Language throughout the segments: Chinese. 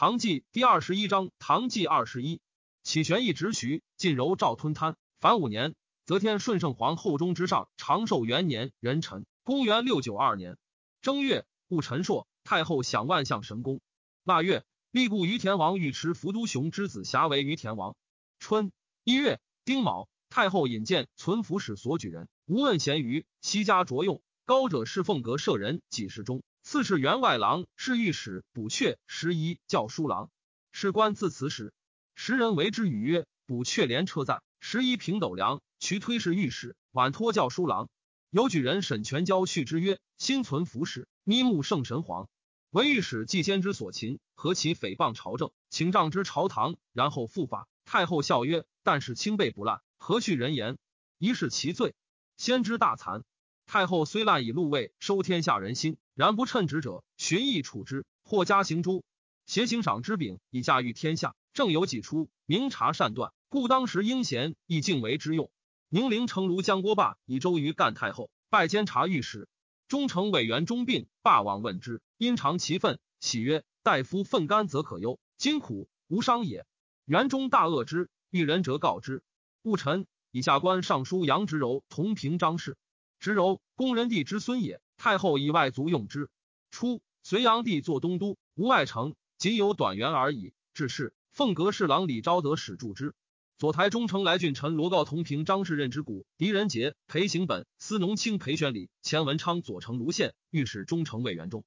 唐纪第二十一章，唐纪二十一，启玄义直徐，晋柔赵吞贪。凡五年，则天顺圣皇后中之上，长寿元年，壬辰，公元六九二年正月，戊辰朔，太后享万象神功。腊月，立故于田王尉迟伏都雄之子瑕为于田王。春一月，丁卯，太后引荐存服使所举人，无问咸鱼，悉家着用。高者侍凤阁舍人几十中。次是员外郎，是御史补阙十一教书郎。士官自此时，时人为之语曰：“补阙连车载，十一平斗量。”渠推是御史，晚托教书郎。有举人沈全交续之曰：“心存服侍，咪目圣神皇。为御史既先之所擒，何其诽谤朝政，请杖之朝堂，然后复法。”太后笑曰：“但是清备不滥，何去人言？一是其罪。先知大惭。”太后虽滥以禄位收天下人心，然不称职者，寻义处之，或加刑诛。挟行赏之柄以驾驭天下，正有几出，明察善断，故当时应贤亦敬为之用。宁陵城庐江郭霸以周瑜干太后，拜监察御史，中丞委员忠病，霸王问之，因尝其愤，喜曰：“大夫愤干则可忧，今苦无伤也。”元中大恶之，遇人者告之。戊辰，以下官尚书杨直柔同平章事。直柔，恭人帝之孙也。太后以外族用之。初，隋炀帝作东都，无外城，仅有短垣而已。至是，凤阁侍郎李昭德使助之。左台中丞来俊臣罗告同平张氏任之谷，狄仁杰裴行本司农卿裴玄礼钱文昌左丞卢宪御史中丞魏元忠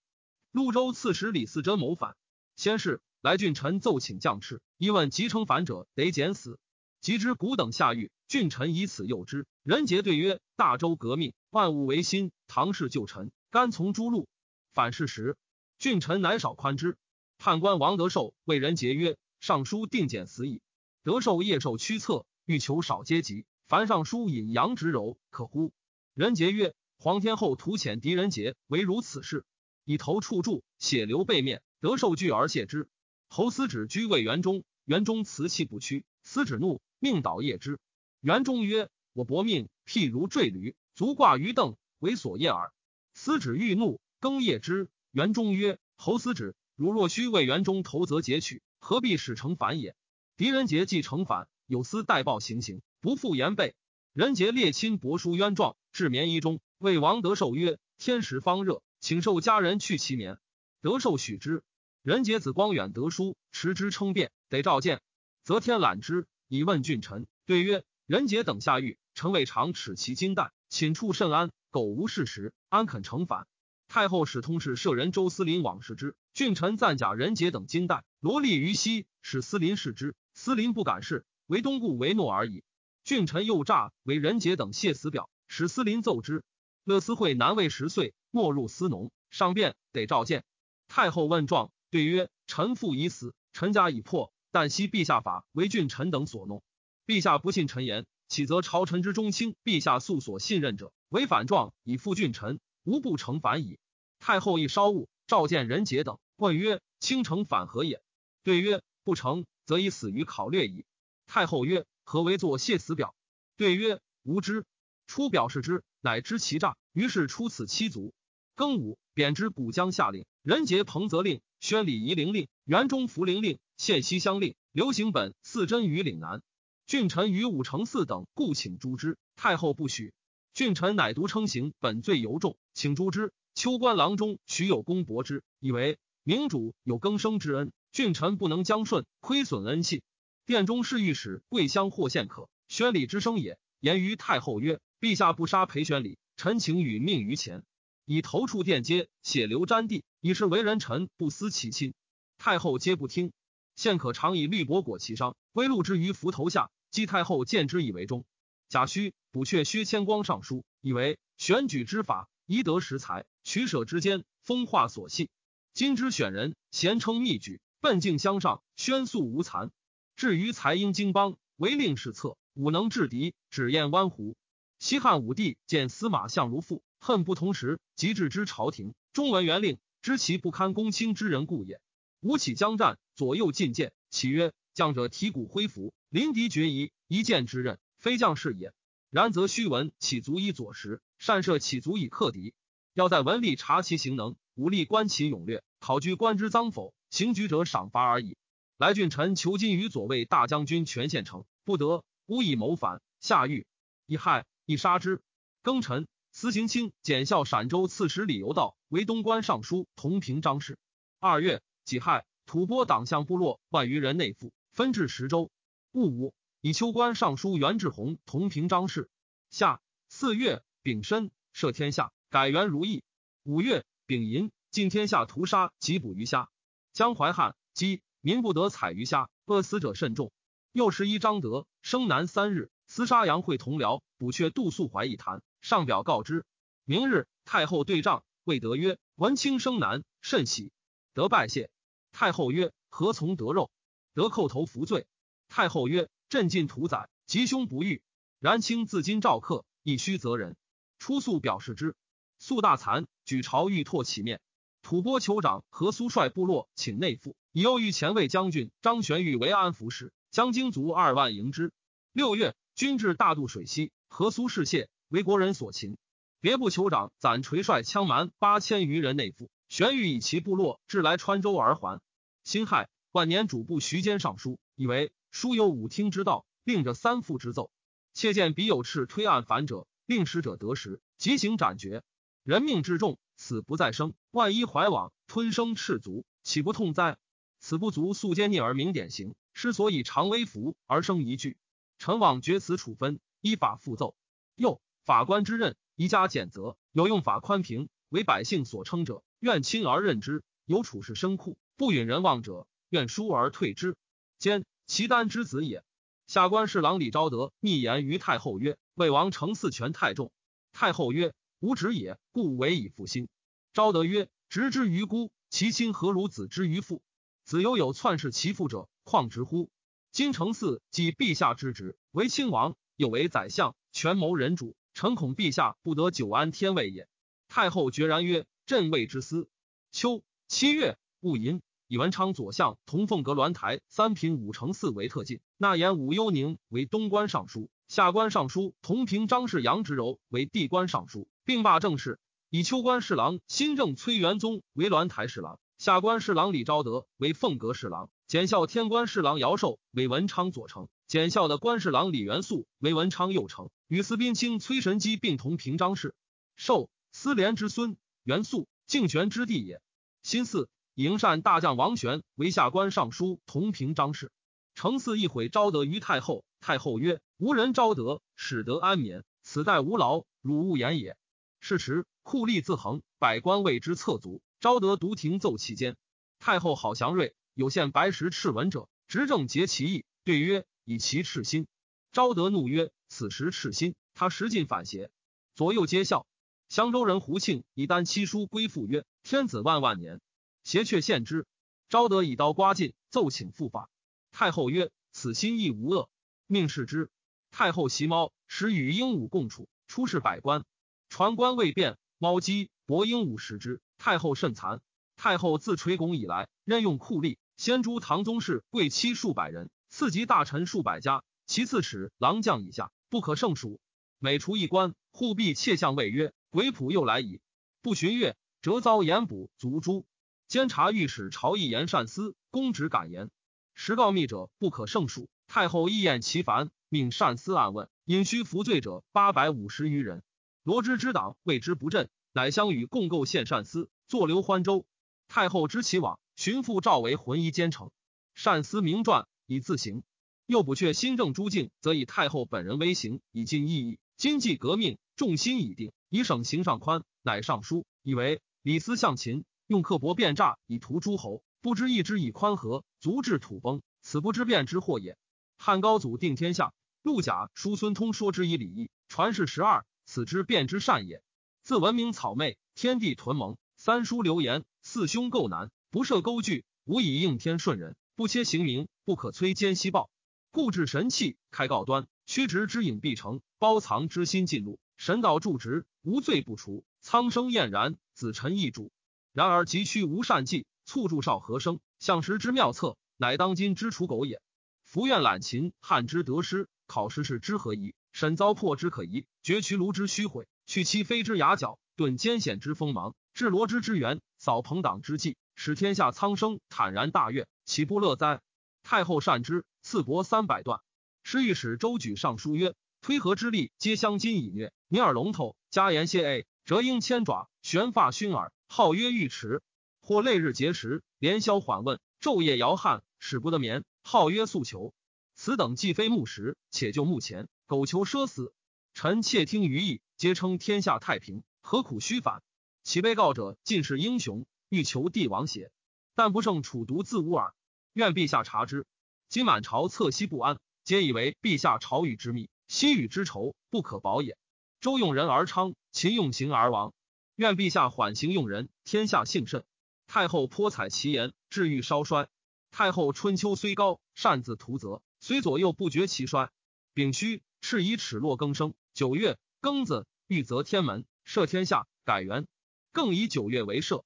潞州刺史李嗣珍谋反。先是，来俊臣奏请将士，一问即称反者得减死。及之古等下狱，俊臣以此诱之。仁杰对曰：“大周革命，万物维新。唐氏旧臣，甘从诸路。反是时，俊臣乃少宽之。”判官王德寿为仁杰曰：“尚书定减死矣。”德寿夜受驱策，欲求少阶级。凡尚书引杨直柔，可乎？仁杰曰：“皇天后图遣狄仁杰，唯如此事，以头触柱，血流背面。”德寿惧而谢之。侯思止居魏园中，园中辞气不屈，思止怒。命导夜之，元忠曰：“我薄命，譬如坠驴，足挂于凳，为所厌耳。”司止欲怒，更夜之。元忠曰：“侯司止，如若须为元忠投，则截取，何必使成反也？”狄仁杰既成反，有司代报行刑，不复言备。仁杰列亲帛书冤状，至眠衣中，为王德寿曰：“天时方热，请受家人去其眠。”德寿许之。仁杰子光远得书，持之称辩，得召见，则天揽之。以问俊臣，对曰：“仁杰等下狱，臣未尝耻其金带，寝处甚安。苟无事实，安肯成反？”太后使通事舍人周思林往视之。俊臣赞假仁杰等金带，罗立于西，使思林视之。思林不敢视，唯东顾为诺而已。俊臣又诈为人杰等谢死表，使思林奏之。乐思会南魏十岁，没入司农，上便得召见。太后问状，对曰：“臣父已死，臣家已破。”但惜陛下法为俊臣等所弄，陛下不信臣言，岂则朝臣之中卿？陛下素所信任者，违反状以复俊臣，无不成反矣。太后亦稍误，召见仁杰等，问曰：“卿臣反何也？”对曰：“不成，则以死于考略矣。”太后曰：“何为作谢死表？”对曰：“无知。”初表示之，乃知其诈，于是出此七族。庚午，贬之古江下令，仁杰彭泽令，宣礼仪陵令，元中福陵令。献西乡令刘行本四真于岭南，郡臣于武承嗣等故请诛之，太后不许。郡臣乃独称行本罪尤重，请诛之。秋官郎中许有功薄之，以为明主有更生之恩，郡臣不能将顺，亏损恩信。殿中侍御史桂香或献可宣礼之生也。言于太后曰：“陛下不杀裴宣礼，臣请与命于前，以头触殿阶，血流沾地，以是为人臣不思其亲。”太后皆不听。现可常以绿帛裹其伤，微露之于斧头下。姬太后见之以为忠。贾诩补阙薛谦光上书，以为选举之法，宜得实才，取舍之间，风化所系。今之选人，贤称密举，奔径相上，宣肃无残。至于才英经邦，唯令是策，武能制敌，只厌弯湖。西汉武帝见司马相如父，恨不同时，即置之朝廷。中文元令，知其不堪公卿之人故也。吴起将战，左右进谏，启曰：“将者提骨挥斧，临敌决疑，一剑之刃，非将士也。然则须闻岂足以左时，善射岂足以克敌。要在文吏察其行能，武力观其勇略，考据官之赃否，行举者赏罚而已。来俊臣求金于左卫大将军权县城，不得，无以谋反。下狱，以害，以杀之。庚辰，司行卿检校陕州刺史李由道为东关尚书，同平章事。二月，己亥，吐蕃党项部落万余人内附，分至十州。戊午，以秋官尚书袁志宏同平章事。夏四月，丙申，赦天下，改元如意。五月，丙寅，尽天下屠杀及捕鱼虾。江淮旱饥，民不得采鱼虾，饿死者甚众。又十一，张德生南三日，厮杀杨会同僚，捕却杜素怀一坛。上表告之，明日太后对帐，谓德曰：“文卿生男，甚喜。”得拜谢。太后曰：“何从得肉？”得叩头服罪。太后曰：“朕尽屠宰，吉凶不遇。然卿自今召客，亦须责人。”出宿表示之。宿大惭，举朝欲唾其面。吐蕃酋长何苏率部落请内附，以右御前卫将军张玄玉为安抚使，将精卒二万迎之。六月，军至大渡水西，何苏示谢。为国人所擒，别部酋长攒垂率羌蛮八千余人内附，玄玉以其部落至来川州而还。辛亥，万年主簿徐坚上书，以为书有五听之道，令着三父之奏。切见彼有斥推案反者，令使者得时，即行斩决。人命至重，死不再生，万一怀往吞生赤足，岂不痛哉？此不足素奸逆而明典刑，师所以常微服而生一句。臣往决此处分，依法复奏。又。法官之任，宜加减责；有用法宽平，为百姓所称者，愿亲而任之；有处事深酷，不允人望者，愿疏而退之。兼齐丹之子也。下官侍郎李昭德密言于太后曰：“魏王承嗣权太重。”太后曰：“吾侄也，故委以复心。”昭德曰：“侄之于孤，其亲何如子之于父？子犹有篡弑其父者，况直乎？今承嗣即陛下之职，为亲王，又为宰相，权谋人主。”臣恐陛下不得久安天位也。太后决然曰：“朕未之思。”秋七月戊寅，以文昌左相同凤阁鸾台三品五成四为特进，纳言武幽宁为东关尚书，下官尚书同平张氏杨直柔为地官尚书，并罢政事。以秋官侍郎新政崔元宗为鸾台侍郎，下官侍郎李昭德为凤阁侍郎，检校天官侍郎姚寿为文昌左丞。检校的官侍郎李元素为文昌右丞，与司宾卿崔神机并同平章事。受司廉之孙，元素敬玄之弟也。新巳，营善大将王玄为下官尚书同平章事。承嗣一悔昭德于太后，太后曰：“无人昭德，使得安眠。此待无劳，汝勿言也。”是时，酷吏自横，百官为之侧足。昭德独庭奏其间。太后好祥瑞，有献白石赤文者，执政结其意，对曰。以其赤心，昭德怒曰：“此时赤心，他实尽反邪。”左右皆笑。襄州人胡庆以丹七书归附曰：“天子万万年，邪却献之。”昭德以刀刮尽，奏请复法。太后曰：“此心亦无恶，命视之。”太后袭猫，使与鹦鹉共处，出仕百官。传官未变，猫姬博鹦鹉食之。太后甚残。太后自垂拱以来，任用酷吏，先诛唐宗室贵戚数百人。次级大臣数百家，其次使郎将以下不可胜数。每除一官，护必窃相谓曰：“鬼仆又来矣。”不巡阅，则遭严捕足诛。监察御史朝议言善思，公职敢言，实告密者不可胜数。太后意厌其烦，命善思暗问，因需服罪者八百五十余人。罗织之党谓之不振，乃相与共构献善思，坐留欢州。太后知其往，寻父赵为浑仪监丞。善思明传。以自行，又补阙新政诸境，则以太后本人威行，以尽意义。经济革命，重心已定，以省刑上宽，乃上书，以为李斯向秦，用刻薄变诈以图诸侯，不知义之以宽和，足至土崩，此不知变之祸也。汉高祖定天下，陆贾叔孙通说之以礼义，传世十二，此之变之善也。自文明草昧，天地屯蒙，三叔流言，四兄构难，不设钩据，无以应天顺人。不切行名，不可摧奸西报，故治神器，开告端，屈直之隐必成，包藏之心尽露。神道助直，无罪不除。苍生晏然，子臣易主。然而急趋无善计，促助少和生，相识之妙策，乃当今之刍狗也。福愿揽秦，汉之得失，考时事之何疑？审糟粕之可疑，绝渠庐之虚毁，去其非之牙角，顿艰险之锋芒，治罗之之源，扫朋党之计，使天下苍生坦然大悦，岂不乐哉？太后善之，赐帛三百段。侍御史周举上书曰：“推和之力，皆相今以虐。尼尔龙头，加言谢 A，折鹰千爪，悬发熏耳，号曰玉池。或累日节食，连宵缓问，昼夜摇撼，使不得眠，号曰诉求。此等既非木石，且就目前，苟求奢死。臣窃听于意，皆称天下太平，何苦虚反？其被告者尽是英雄。”欲求帝王邪？但不胜楚独自污耳。愿陛下察之。今满朝侧息不安，皆以为陛下朝与之密，心与之仇不可保也。周用人而昌，秦用刑而亡。愿陛下缓刑用人，天下幸甚。太后颇采其言，治愈稍衰。太后春秋虽高，擅自图则，虽左右不觉其衰。丙戌，赤以齿落更生。九月庚子，欲择天门，赦天下，改元。更以九月为赦。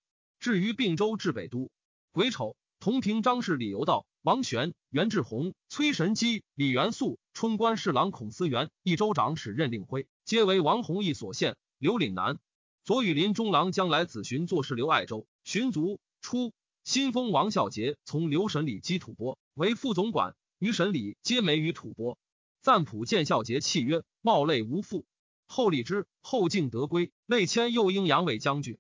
至于并州至北都，癸丑，同平张氏李由道、王玄、袁志宏、崔神基、李元素、春官侍郎孔思源、益州长史任令辉，皆为王弘毅所献。刘岭南左羽林中郎将来子寻作事刘爱州寻族初，新封王孝杰从刘审理基吐蕃为副总管，于审理皆没于吐蕃。赞普见孝杰契曰：“冒泪无父。”后立之，后敬德归，累迁右应阳伟将军。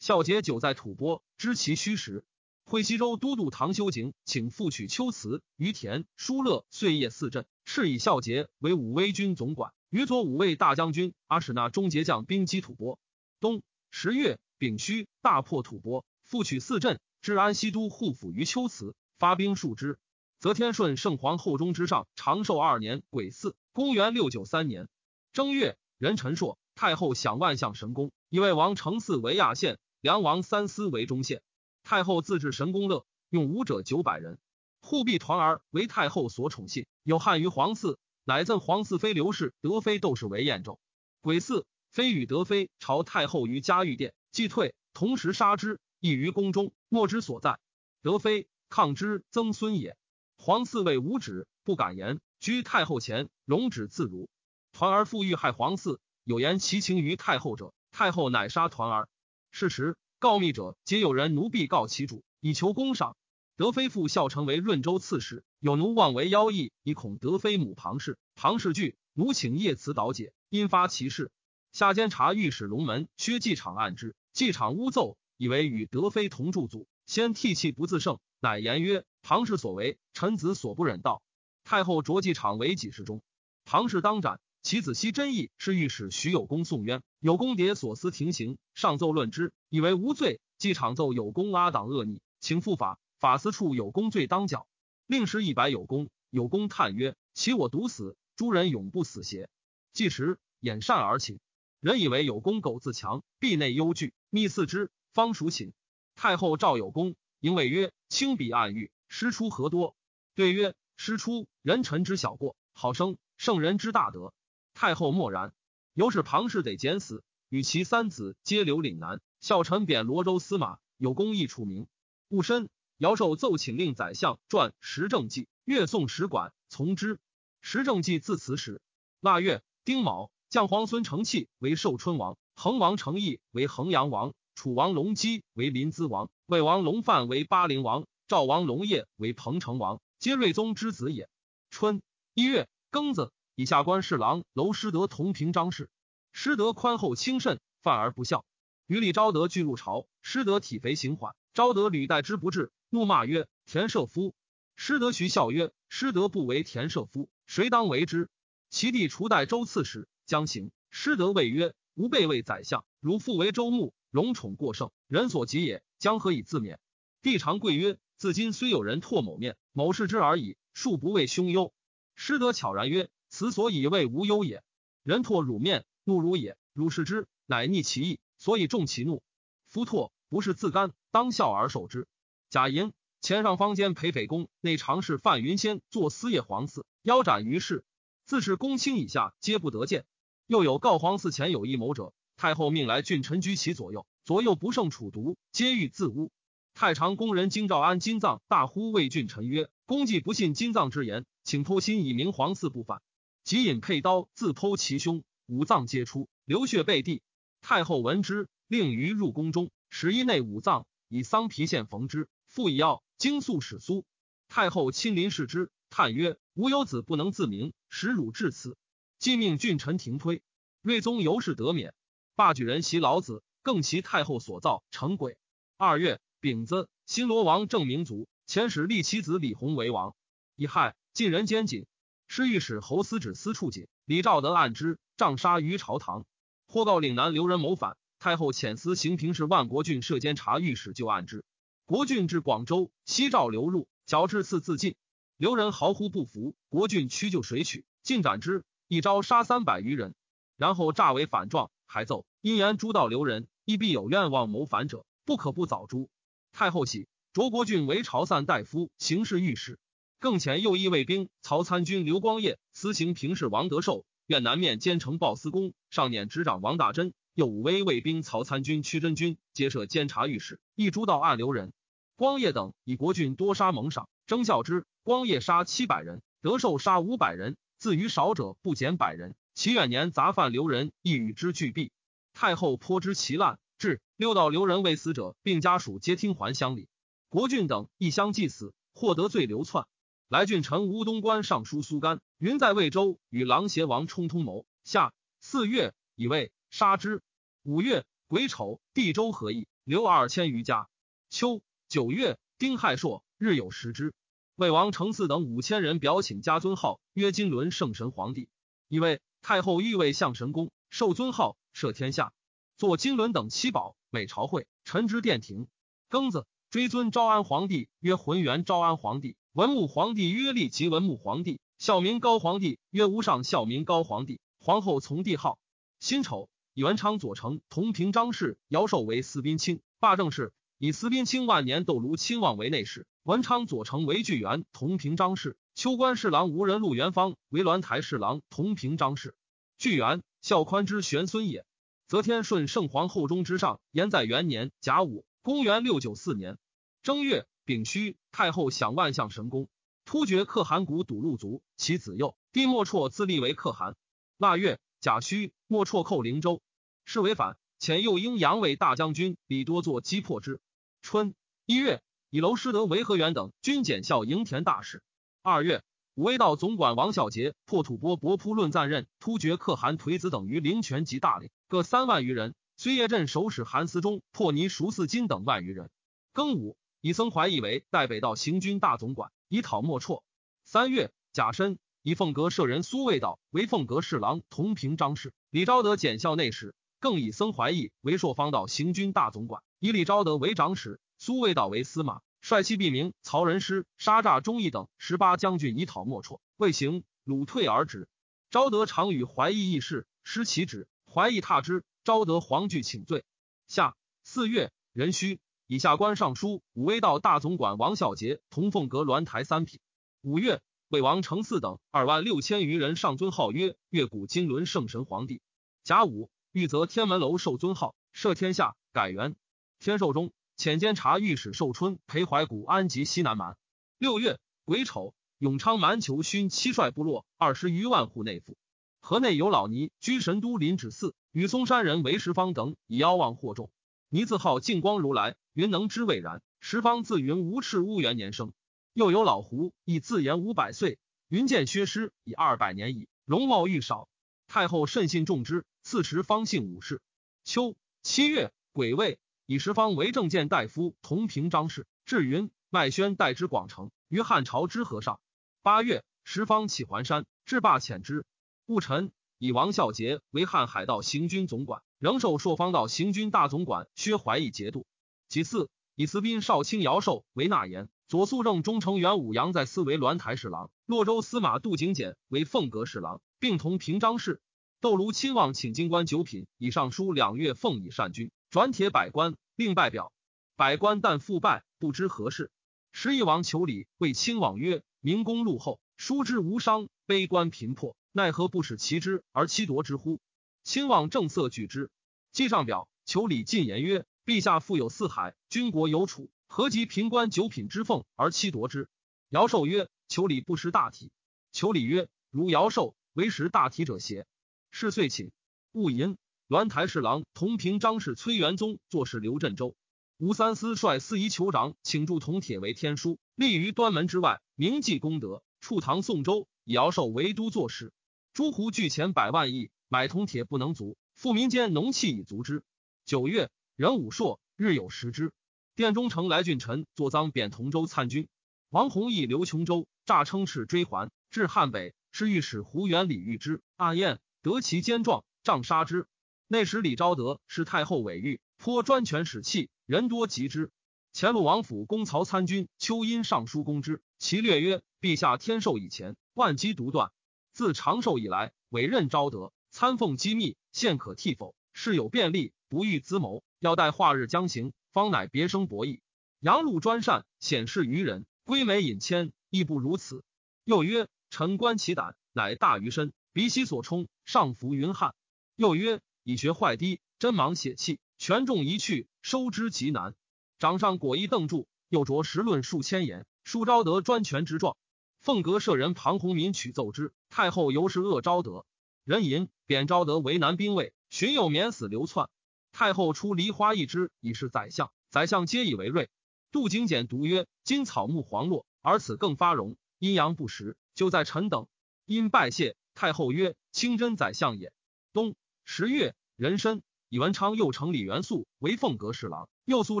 孝杰久在吐蕃，知其虚实。会西州都督唐修景请复取秋辞、于田、疏勒、岁夜四镇，敕以孝杰为武威军总管，于左武卫大将军，阿史那终结将兵击吐蕃。冬十月丙戌，大破吐蕃，复取四镇，至安西都护府于秋辞，发兵数之。则天顺圣皇后中之上，长寿二年癸巳，公元六九三年正月，壬辰朔，太后享万象神功，以为王承嗣为亚县。梁王三思为中县，太后自制神功乐，用武者九百人，护弼团儿为太后所宠信，有汉于皇嗣，乃赠皇嗣妃刘氏、德妃窦氏为燕州。癸巳，妃与德妃朝太后于嘉玉殿，既退，同时杀之，亦于宫中，莫之所在。德妃抗之，曾孙也。皇嗣谓无止，不敢言，居太后前，容止自如。团儿复欲害皇嗣，有言其情于太后者，太后乃杀团儿。事实告密者，皆有人奴婢告其主，以求公赏。德妃父孝成为润州刺史，有奴妄为妖异，以恐德妃母庞氏。庞氏惧，奴请叶慈导解，因发其事。下监察御史龙门薛继场案之，继场诬奏，以为与德妃同住祖，先涕泣不自胜，乃言曰：“庞氏所为，臣子所不忍道。”太后着继场为己事中，庞氏当斩。其子熙真义是御史徐有功送冤，有功迭所思庭刑，上奏论之，以为无罪。即场奏有功阿党恶逆，请复法。法司处有功罪当缴，令师一百有功。有功叹曰：“其我独死，诸人永不死邪？”即时掩善而寝。人以为有功苟自强，壁内忧惧，密四之，方属寝。太后召有功，迎谓曰：“轻笔暗喻，师出何多？”对曰：“师出人臣之小过，好生圣人之大德。”太后默然，由是庞氏得减死，与其三子皆留岭南。孝臣贬罗州司马，有功亦除名。戊申，尧寿奏请令宰相传时政记，越宋史馆，从之。时政记自此始。腊月丁卯，将皇孙承器为寿春王，恒王承义为衡阳王，楚王隆基为临淄王，魏王隆范为巴陵王，赵王隆业为彭城王，皆睿宗之子也。春一月庚子。以下官侍郎娄师德同平张氏，师德宽厚轻慎，犯而不孝。于礼昭德俱入朝，师德体肥行缓，昭德屡待之不至，怒骂曰：“田舍夫！”师德徐笑曰：“师德不为田舍夫，谁当为之？”其弟除代周刺史，将行。师德谓曰：“吾辈为宰相，汝父为周牧，荣宠过盛，人所及也，将何以自免？”帝常贵曰：“自今虽有人唾某面，某视之而已，庶不为凶忧。”师德悄然曰。此所以谓无忧也。人唾汝面，怒汝也。汝视之，乃逆其意，所以重其怒。夫唾不是自甘，当笑而受之。贾寅，前上方间裴匪公内常侍范云仙作私业皇嗣，腰斩于市。自是公卿以下皆不得见。又有告皇嗣前有异谋者，太后命来郡臣居其左右，左右不胜楚毒，皆欲自污。太常宫人京兆安金藏大呼魏郡臣曰：“公既不信金藏之言，请剖心以明皇嗣不反。”即引佩刀自剖其胸，五脏皆出，流血背地。太后闻之，令于入宫中，使衣内五脏，以桑皮线缝之，复以药精素使苏。太后亲临视之，叹曰：“吾有子不能自明，使汝至此。”即命郡臣停推。睿宗由是得免。罢举人袭老子，更其太后所造成鬼。二月丙子，新罗王郑明卒，遣使立其子李弘为王。乙亥，晋人监禁。侍御史侯司止司处解李兆德案之，杖杀于朝堂。或告岭南留人谋反，太后遣司行平事万国郡设监察御史就案之。国郡至广州，西诏流入，矫至次自尽。留人嚎呼不服，国郡屈就水取，尽斩之。一朝杀三百余人，然后诈为反状。还奏因言诸道留人，亦必有愿望谋反者，不可不早诛。太后喜，卓国郡为朝散大夫、行事御史，更遣右翼卫兵曹参军刘光业、司行平事王德寿、愿南面兼城报司功、上辇执掌王大珍，右武威卫兵曹参军屈真军皆设监察御史，一诸道暗留人。光业等以国郡多杀蒙赏，征效之。光业杀七百人，德寿杀五百人，自于少者不减百人。其远年杂犯留人，亦与之俱毙。太后颇知其滥，至六道留人为死者，并家属皆听还乡里。国郡等亦相祭死，获得罪流窜。来郡臣乌东关尚书苏干云在魏州与狼邪王冲通谋。夏四月，以魏杀之。五月癸丑，地州合议，留二千余家。秋九月，丁亥朔，日有食之。魏王成嗣等五千人表请加尊号，曰金轮圣神皇帝。以为。太后欲为相神功，受尊号，摄天下，坐金轮等七宝。每朝会，臣之殿庭。庚子，追尊昭安皇帝，曰浑元昭安皇帝；文穆皇帝曰立即文穆皇帝；孝明高皇帝曰无上孝明高皇帝。皇后从帝号。辛丑，以文昌左丞同平章事姚寿为司宾卿，罢政事。以司宾卿万年窦卢亲王为内侍，文昌左丞为巨源同平章事。秋官侍郎无人陆元芳为鸾台侍郎同平章事。巨源孝宽之玄孙也。则天顺圣皇后中之上，延在元年甲午，公元六九四年正月丙戌，太后享万象神功，突厥可汗谷堵路卒，其子幼弟莫绰自立为可汗。腊月甲戌，莫绰寇灵州，是为反，遣右鹰杨为大将军，李多作击破之。春一月，以娄师德为河源等军检校营田大使。二月，武威道总管王孝杰破吐蕃博扑论赞任突厥可汗颓子等于灵泉及大岭各三万余人。睢叶镇守使韩思忠破泥熟四金等万余人。庚午，以僧怀义为代北道行军大总管，以讨莫绰。三月，甲申，以凤阁舍人苏味道为凤阁侍郎同平章事。李昭德检校内史，更以僧怀义为朔方道行军大总管，以李昭德为长史，苏味道为司马。帅其毙名曹仁师杀诈忠义等十八将军以讨莫绰，未行，鲁退而止。昭德常与怀义议事，失其旨，怀义踏之。昭德惶惧，请罪。下四月，壬戌，以下官尚书武威道大总管王孝杰同凤阁鸾台三品。五月，魏王承嗣等二万六千余人上尊号曰月谷金轮圣神皇帝。甲午，欲择天门楼受尊号，赦天下，改元天寿中。遣监察御史寿春裴怀古安吉西南蛮。六月癸丑，永昌蛮酋勋七帅部落二十余万户内附。河内有老尼居神都林止寺，与嵩山人为十方等以妖望惑众。尼自号净光如来，云能知未然。十方自云无赤乌元年生。又有老胡亦自言五百岁，云见薛师已二百年矣，容貌愈少。太后甚信重之，赐十方姓武氏。秋七月癸未。以十方为正见大夫同平章事，至云麦宣代之广成于汉朝之和上。八月，十方起还山，至霸遣之。戊辰，以王孝杰为汉海道行军总管，仍受朔方道行军大总管薛怀义节度。其次，以司宾少卿姚寿为纳言，左肃正中丞元武阳在司为鸾台侍郎，洛州司马杜景简为凤阁侍郎，并同平章事。窦卢亲望请金官九品，以上书两月奉以善君。转帖百官，并拜表。百官但复拜，不知何事。时义王求礼，谓亲王曰：“明公禄厚，书之无伤，悲官贫破，奈何不使其之而欺夺之乎？”亲望正色拒之。记上表，求礼进言曰：“陛下富有四海，军国有储，何及贫官九品之俸而欺夺之？”尧寿曰：“求礼不识大体。”求礼曰：“如尧寿为识大体者邪？”是遂寝。勿淫。鸾台侍郎同平章事崔元宗，作事刘振州。吴三思率司仪酋长请铸铜铁为天书，立于端门之外，铭记功德。处唐宋州，以尧寿为都作事。诸胡聚钱百万亿，买铜铁不能足，富民间农器以足之。九月，壬午朔，日有食之。殿中丞来俊臣坐赃贬同州参军。王弘毅刘琼州，诈称是追还，至汉北，是御史胡元李遇之，阿燕得其奸状，杖杀之。内史李昭德是太后委御，颇专权使器。人多及之，前路王府公曹参军秋因上书公之，其略曰：“陛下天寿以前，万机独断。自长寿以来，委任昭德参奉机密，现可替否？事有便利，不欲资谋，要待化日将行，方乃别生博弈。杨禄专善，显示于人，归美引谦，亦不如此。又曰：臣观其胆，乃大于身，鼻息所冲，上浮云汉。又曰：以学坏低，真芒血气。”权重一去，收之极难。掌上果一邓柱，又着实论数千言，书昭德专权之状。凤阁舍人庞弘民取奏之，太后尤是恶昭德。人淫贬昭德为南兵卫，荀有免死流窜。太后出梨花一枝，以示宰相。宰相皆以为瑞。杜景简独曰：今草木黄落，而此更发荣。阴阳不实，就在臣等。因拜谢太后曰：清真宰相也。冬十月壬申。以文昌右丞李元素为凤阁侍郎，右肃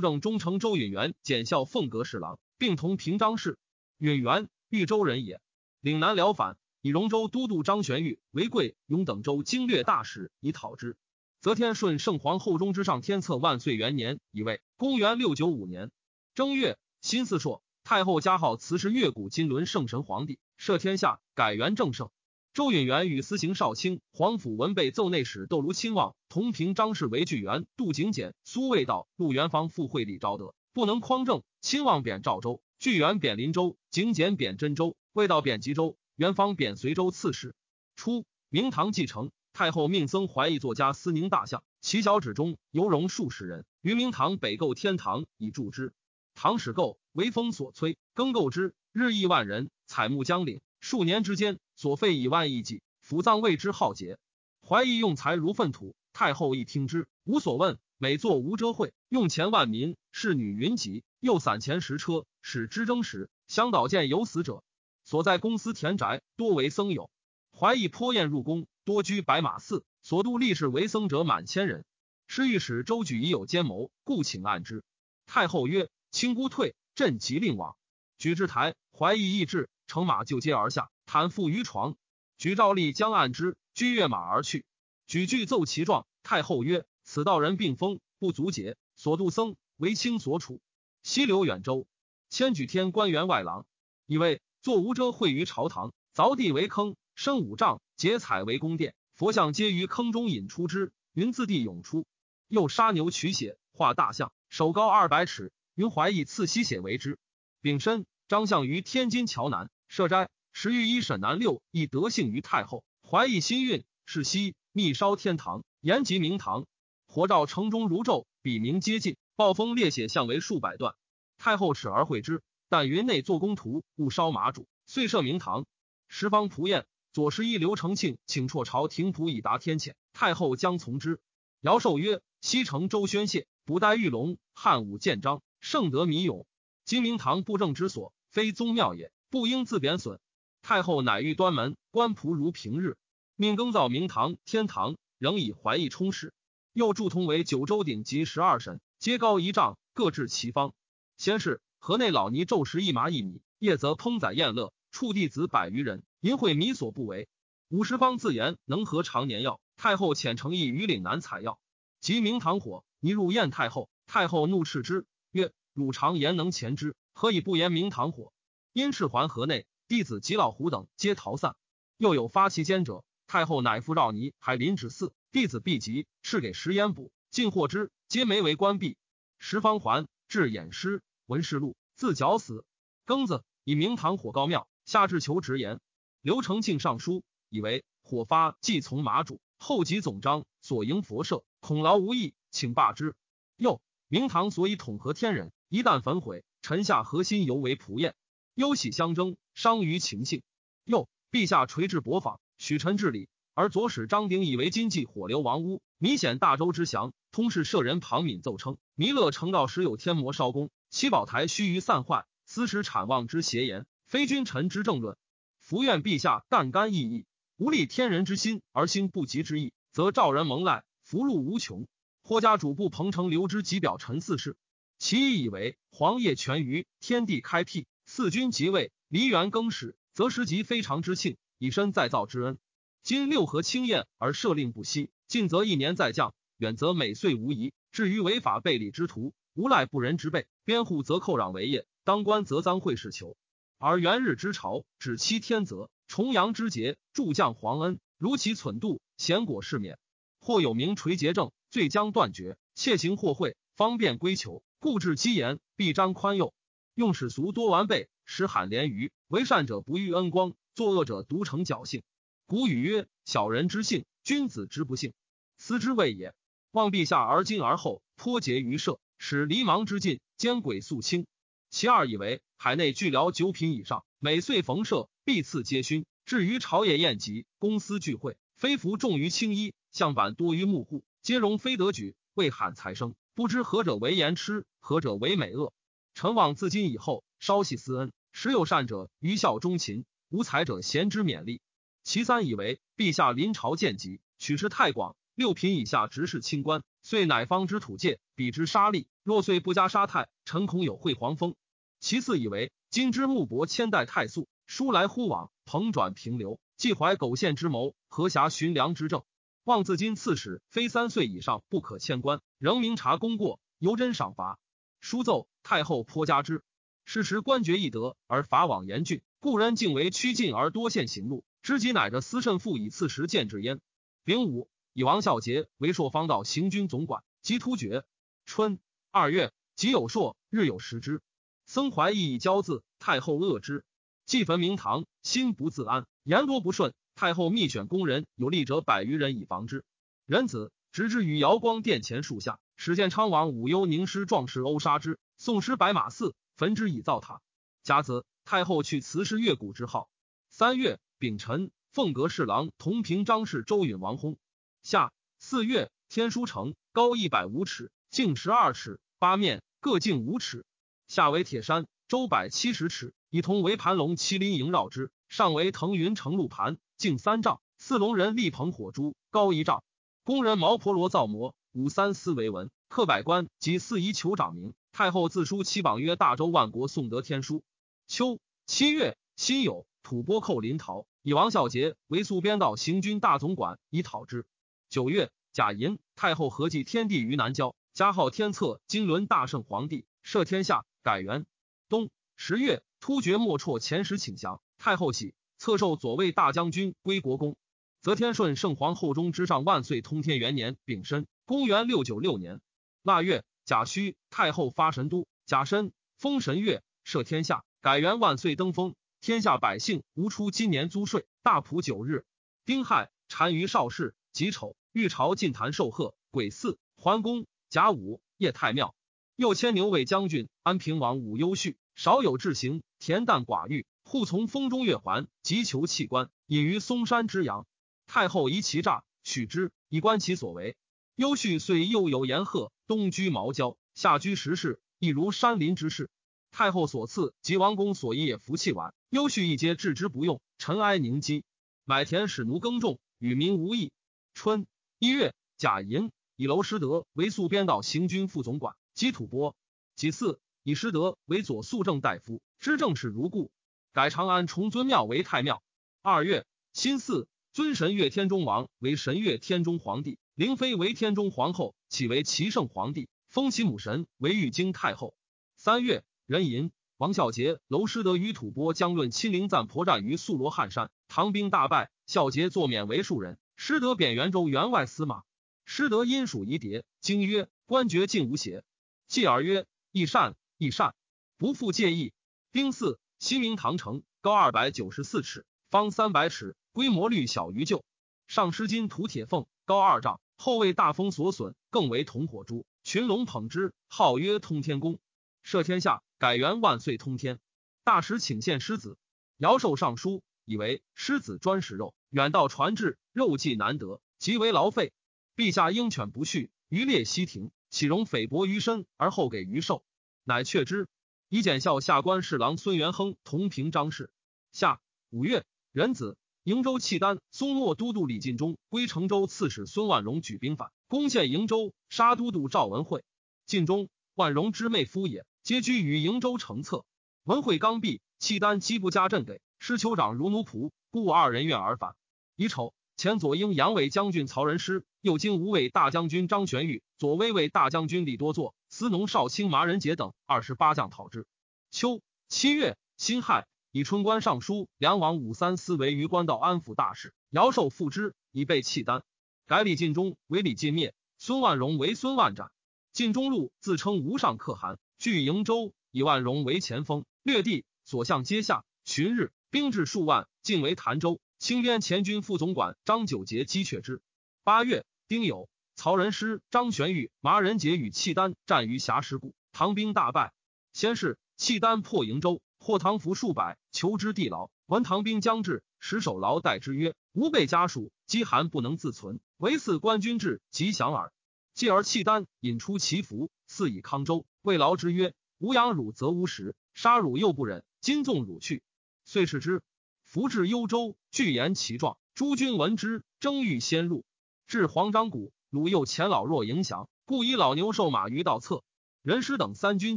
正中丞周允元检校凤阁侍郎，并同平章事。允元豫州人也，岭南辽反，以荣州都督张玄玉为贵永等州经略大使，以讨之。则天顺圣皇后中之上天策万岁元年，以为公元六九五年正月，辛巳朔，太后加号慈氏越古金轮圣神皇帝，赦天下，改元正圣。周允元与司行少卿、皇甫文备奏内史窦卢亲王同平张氏为巨源，杜景简、苏味道、陆元芳赴会李昭德，不能匡正。亲王贬赵州，巨源贬林州，景简贬真州，味道贬吉州，元方贬随州刺史。初，明堂继承，太后命僧怀义作家司宁大相，其小指中犹容数十人，于明堂北构天堂以助之。堂始构，为风所摧，更构之，日益万人，采木将领。数年之间，所费以万亿计，府葬为之浩劫。怀疑用财如粪土，太后一听之，无所问。每作无遮会，用钱万民，侍女云集，又散钱十车，使之争时。香岛见有死者，所在公司田宅多为僧友。怀疑颇宴入宫，多居白马寺。所度历士为僧者满千人。侍御史周举已有奸谋，故请按之。太后曰：“卿姑退，朕即令往。”举至台，怀疑意志。乘马就阶而下，袒腹于床。举诏立将按之，居跃马而去。举具奏其状，太后曰：“此道人病风，不足解。所度僧为卿所处。西流远州，迁举天官员外郎，以为坐无遮会于朝堂，凿地为坑，深五丈，结彩为宫殿。佛像皆于坑中引出之，云自地涌出。又杀牛取血，画大象，手高二百尺。云怀义赐吸血为之。丙申，张相于天津桥南。”设斋时御医沈南六亦得幸于太后，怀疑新运，是夕密烧天堂，延及明堂，火照城中如昼，笔名皆尽，暴风烈血相为数百段。太后耻而会之，但云内做工图，勿烧马主，遂设明堂。十方仆宴，左十一刘承庆请辍朝廷仆以达天谴，太后将从之。尧寿曰：西城周宣谢，古代玉龙，汉武建章，圣德弥永。今明堂布政之所，非宗庙也。不应自贬损。太后乃欲端门，官仆如平日，命更造明堂、天堂，仍以怀义充实。又铸铜为九州鼎及十二神，皆高一丈，各置其方。先是，河内老尼昼食一麻一米，夜则烹宰宴乐，处弟子百余人，淫秽米所不为。五十方自言能合常年药。太后遣诚意于岭南采药，及明堂火，泥入宴太后。太后怒斥之曰：“汝常言能前之，何以不言明堂火？”因赤环河内弟子及老胡等皆逃散，又有发其奸者。太后乃复绕尼海临止寺，弟子毕及，敕给食烟补，尽获之，皆没为关闭。十方还至偃师文士录，自绞死。庚子以明堂火告庙，下至求直言。刘承庆上书，以为火发既从马主，后及总章所迎佛社，恐劳无益，请罢之。又明堂所以统合天人，一旦焚毁，臣下核心犹为仆宴。忧喜相争，伤于情性。又陛下垂至薄坊，许臣治理，而左使张鼎以为今济火流王屋，弥显大周之祥，通事舍人庞敏奏称：弥勒成道时有天魔烧宫，七宝台须臾散坏，斯时产望之邪言，非君臣之正论。伏愿陛下干干意义，无立天人之心而兴不及之意，则召人蒙赖，福禄无穷。霍家主簿彭城留之及表陈四世，其意以为黄叶全于天地开辟，四君即位，梨园更始，则时及非常之庆，以身再造之恩。今六合清晏而赦令不息，近则一年再降，远则每岁无疑。至于违法背礼之徒，无赖不仁之辈，边户则寇攘为业，当官则赃贿事求。而元日之朝，指期天泽，重阳之节，助降皇恩，如其存度，贤果世免。或有名垂节政，罪将断绝，窃行获贿，方便归求，故治积言，必张宽宥，用史俗多完备，使罕连余。为善者不遇恩光，作恶者独成侥幸。古语曰：“小人之幸，君子之不幸，斯之谓也。”望陛下而今而后，颇结于社，使离芒之尽，奸鬼肃清。其二以为海内聚辽九品以上，每岁逢社，必赐皆勋。至于朝野宴集，公私聚会，非服重于青衣，象板多于幕户，皆容非得举，为罕才生。不知何者为言痴，何者为美恶。臣望自今以后，稍系私恩，时有善者于孝忠勤，无才者贤之勉励。其三以为陛下临朝见疾，取士太广，六品以下直视清官，遂乃方之土界，比之沙砾。若遂不加沙太，臣恐有会黄风。其次以为今之木帛千代太素，书来忽往，蓬转平流，既怀苟献之谋，何暇寻良之政？望自今刺史非三岁以上不可迁官，仍明察功过，由真赏罚。书奏太后颇加之。是时官爵易得，而法网严峻，故人竟为趋近而多陷行路。知己乃着司慎父以次时见之焉。丙午，以王孝杰为朔方道行军总管，及突厥。春二月，己有朔，日有食之。僧怀义以骄字，太后恶之。祭坟明堂，心不自安，言多不顺。太后密选工人，有力者百余人以防之。仁子直至于瑶光殿前树下，始见昌王武幽宁师壮士殴杀之，送师白马寺，焚之以造塔。甲子，太后去辞师越谷之号。三月。丙辰，凤阁侍郎同平章事周允王薨。夏四月，天书城高一百五尺，径十二尺，八面各径五尺。下为铁山，周百七十尺，以铜为盘龙麒麟萦绕之。上为腾云成路盘，径三丈。四龙人立捧火珠，高一丈。工人毛婆罗造模，五三思为文，刻百官及四夷酋长名。太后自书七榜曰：“大周万国颂德天书。”秋七月，辛酉。吐蕃寇临洮，以王孝杰为宿边道行军大总管，以讨之。九月，甲寅，太后合祭天地于南郊，加号天策金轮大圣皇帝，赦天下，改元。冬十月，突厥莫辍前时请降，太后喜，册授左卫大将军归国公。则天顺圣皇后中之上万岁通天元年丙申，公元六九六年腊月甲戌，太后发神都，甲申，封神月，赦天下，改元万岁登封。天下百姓无出今年租税。大普九日，丁亥，单于少氏己丑，御朝进坛受贺。癸巳，桓公甲午，夜太庙。又迁牛卫将军、安平王武攸绪，少有志行，恬淡寡欲，护从风中月环，急求弃官，隐于嵩山之阳。太后疑其诈，许之，以观其所为。攸绪遂又有言贺，东居茅郊，下居石室，亦如山林之事。太后所赐及王公所依也服气晚，优序一皆置之不用，尘埃凝积。买田使奴耕种，与民无益。春一月，甲寅，以娄师德为宿边道行军副总管，击吐蕃。己巳，以师德为左肃正大夫，知政事如故。改长安崇尊庙为太庙。二月，辛巳，尊神岳天中王为神岳天中皇帝，灵妃为天中皇后，启为齐圣皇帝，封其母神为玉京太后。三月。壬寅，王孝杰、娄师德与吐蕃将论亲临赞婆战于素罗汉山，唐兵大败，孝杰作免为庶人。师德贬元州员外司马。师德因属夷蝶，经曰：“官爵尽无邪？”继而曰：“亦善，亦善，不复介意。”丁巳，西明唐城高二百九十四尺，方三百尺，规模略小于旧。上师金土铁凤，高二丈，后为大风所损，更为铜火珠，群龙捧之，号曰通天宫。赦天下，改元万岁通天。大使请献狮子，尧寿上书，以为狮子专食肉，远道传至，肉计难得，极为劳费。陛下鹰犬不恤，于列西庭，岂容匪薄于身而后给于寿？乃却之。以检校下官侍郎孙元亨同平张氏。下五月，壬子，瀛州契丹松漠都督李进忠归成州刺史孙万荣举兵反，攻陷瀛州，杀都督赵文惠。晋中，万荣之妹夫也，皆居于瀛州城侧。文惠刚愎，契丹击不加镇给，师酋长如奴仆，故二人愿而反。乙丑，前左英杨伟将军曹仁师，右京吴伟大将军张玄玉，左威卫大将军李多作。司农少卿麻仁杰等二十八将讨之。秋七月，辛亥，以春官尚书梁王武三思为于官道安抚大事，尧寿复之，以备契丹。改李进忠为李进灭，孙万荣为孙万斩。晋中路自称无上可汗，据瀛州，以万荣为前锋，略地，所向皆下。旬日，兵至数万，进为潭州。清边前军副总管张九节击却之。八月，丁酉。曹仁师、张玄玉、麻仁杰与契丹战于峡石谷，唐兵大败。先是，契丹破瀛州，获唐俘数百，求之地牢。闻唐兵将至，使守牢待之曰：“吾辈家属饥寒不能自存，唯赐官军至，吉祥耳。”继而契丹引出其俘，赐以康州。谓劳之曰：“吾养汝则无食，杀汝又不忍，今纵汝去。”遂使之。俘至幽州，具言其状。诸军闻之，争欲先入。至黄章谷。鲁右前老弱影响，故以老牛瘦马于道侧。人师等三军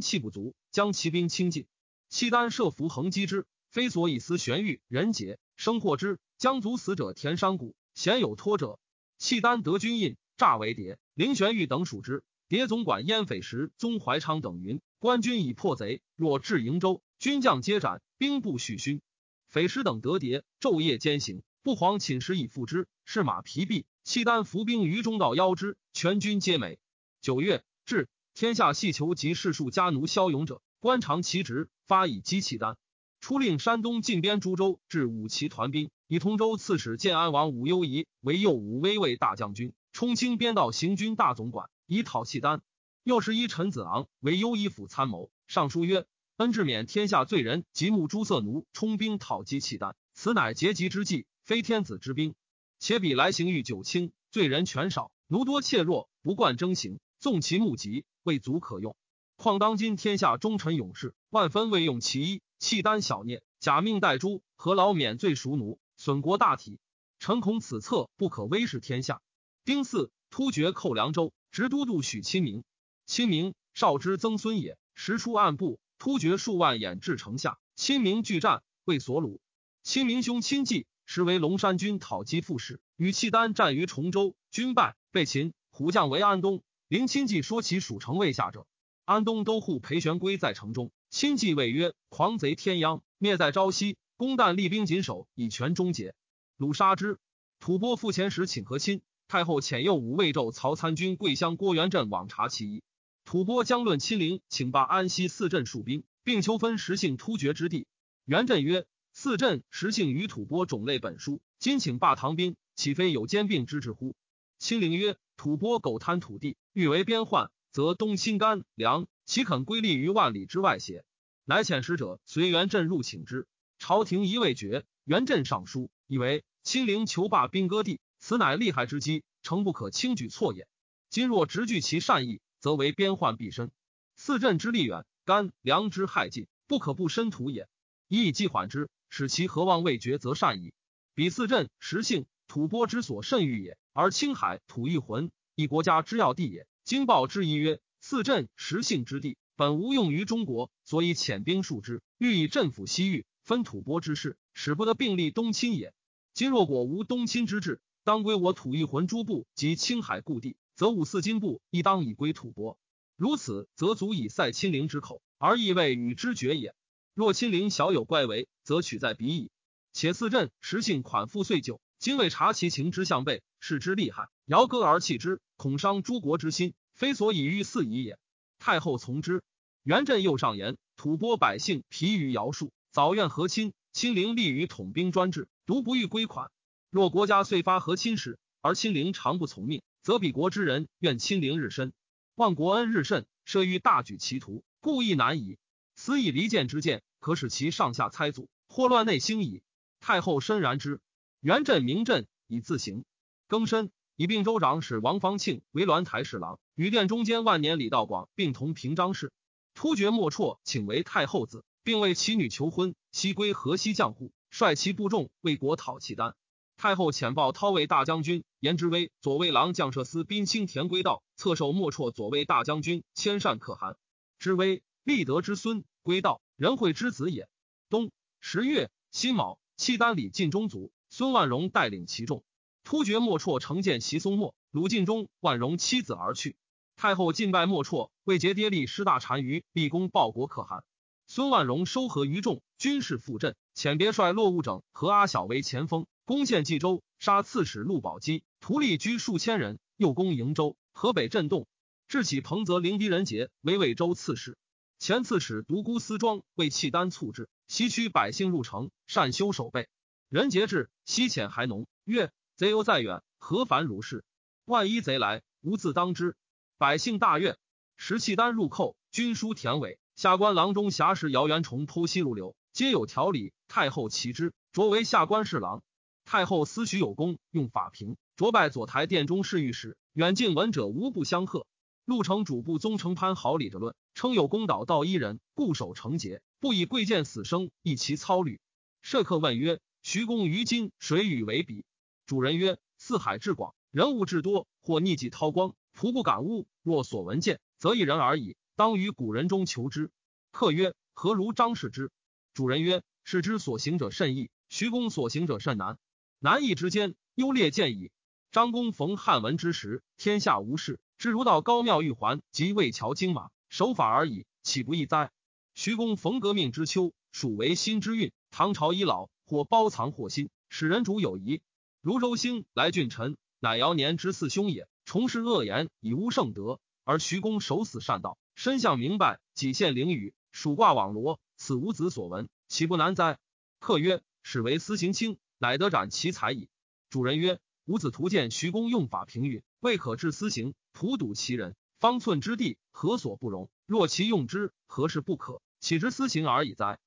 气不足，将骑兵轻进。契丹设伏横击之，非所以思玄玉人杰生获之。将卒死者填山谷，鲜有脱者。契丹得军印，诈为谍。林玄玉等属之。谍总管燕匪时宗怀昌等云：官军已破贼，若至瀛州，军将皆斩，兵不许勋。匪师等得谍，昼夜兼行，不遑寝食以复之。是马疲弊。契丹伏兵于中道邀之，全军皆美。九月，至天下细求及士庶家奴骁勇者，官长其职，发以击契丹。出令山东进边诸州至五旗团兵，以同州刺史建安王武攸宜为右武威卫大将军，充清边道行军大总管，以讨契丹。右十一陈子昂为优衣府参谋，上书曰：“恩至免天下罪人及目诸色奴，充兵讨击契丹，此乃劫极之计，非天子之兵。”且彼来行欲九轻，罪人权少，奴多怯弱，不惯征行，纵其目疾，未足可用。况当今天下忠臣勇士，万分未用其一，契丹小孽，假命代诛，何劳免罪赎奴，损国大体？臣恐此策不可威势天下。丁巳，突厥寇凉州，直都督许亲明。亲明少之曾孙也，时出暗部，突厥数万掩至城下，亲明拒战，为所虏。亲明兄亲继。时为龙山军讨击副使，与契丹战于崇州，军败，被擒。虎将为安东。临亲计说其属城未下者，安东都护裴玄归在城中。亲计谓曰：“狂贼天殃，灭在朝夕。公旦厉兵谨守，以全终结。”鲁杀之。吐蕃复前时请和亲。太后遣右武卫胄曹参军桂乡郭元振往察其意。吐蕃将论亲陵，请罢安西四镇戍兵，并求分实姓突厥之地。元振曰。四镇实姓于吐蕃种类本书，今请罢唐兵，岂非有兼并之志乎？亲陵曰：吐蕃苟贪土地，欲为边患，则东侵甘凉，岂肯归立于万里之外邪？乃遣使者随元镇入请之，朝廷一未决。元镇上书，以为亲陵求罢兵割地，此乃利害之机，诚不可轻举错也。今若直据其善意，则为边患必深。四镇之利远，甘凉之害尽，不可不深图也。以以计缓之。使其何望未决，则善矣。彼四镇实性吐蕃之所甚欲也，而青海吐一浑一国家之要地也。今报之一曰：四镇实性之地，本无用于中国，所以遣兵数之，欲以镇抚西域，分吐蕃之势，使不得并立东侵也。今若果无东侵之志，当归我吐一浑诸部及青海故地，则五四金部亦当以归吐蕃。如此，则足以塞亲陵之口，而亦未与之绝也。若亲陵小有怪为，则取在彼矣。且四镇实性款富岁久，今未察其情之向背，视之厉害，遥歌而弃之，恐伤诸国之心，非所以欲四夷也。太后从之。元镇又上言：吐蕃百姓疲于徭戍，早愿和亲。亲陵立于统兵专制，独不欲归款。若国家遂发和亲使，而亲陵常不从命，则彼国之人愿亲临日深，望国恩日甚，设欲大举其徒，故亦难矣。此以离间之见。可使其上下猜阻，祸乱内兴矣。太后深然之。元镇明镇以自行。庚申，以并州长使王方庆为鸾台侍郎，与殿中间万年李道广并同平章事。突厥莫绰请为太后子，并为其女求婚，西归河西将户，率其部众为国讨契丹。太后遣报韬为大将军，颜之威左卫郎将射司宾清田归道，侧授莫绰左卫大将军，千善可汗。之威，立德之孙，归道仁惠之子也。冬十月辛卯，契丹里晋中卒，孙万荣带领其众，突厥莫绰乘见袭松莫，鲁晋中万荣妻子而去。太后进拜莫绰，为节爹立师大单于，立功报国可汗。孙万荣收合于众，军事复振，遣别帅骆务整和阿晓为前锋。攻陷冀州，杀刺史陆宝基，屠吏居数千人。又攻瀛州，河北震动。智起彭泽灵狄仁杰为魏州刺史，前刺史独孤思庄为契丹促之，西驱百姓入城，善修守备。仁杰至，西遣还农曰：“贼犹在远，何烦如是？万一贼来，吾自当之。”百姓大悦。时契丹入寇，军书田尾，下官郎中侠士姚元崇偷西入流，皆有条理。太后齐之，擢为下官侍郎。太后思许有功，用法平，擢拜左台殿中侍御史。远近闻者无不相贺。陆城主簿宗成潘好礼者论，称有功导道一人，固守成节，不以贵贱死生，一其操履。舍客问曰：“徐公于今谁与为比？”主人曰：“四海至广，人物至多，或逆迹韬光，仆不敢污。若所闻见，则一人而已。当于古人中求之。”客曰：“何如张氏之？”主人曰：“是之所行者甚易，徐公所行者甚难。”难易之间，优劣见矣。张公逢汉文之时，天下无事，知如到高庙玉环及魏桥金马，守法而已，岂不易哉？徐公逢革命之秋，属为新之运。唐朝已老，或包藏或新，使人主有疑。如周兴来俊臣，乃尧年之四兄也。重事恶言，以无圣德，而徐公守死善道，身相明白，己献灵语，属卦网罗，此吾子所闻，岂不难哉？客曰：始为私行轻。乃得斩其才矣。主人曰：“吾子图见徐公用法平允，未可治私刑，普睹其人，方寸之地，何所不容？若其用之，何事不可？岂知私刑而已哉？”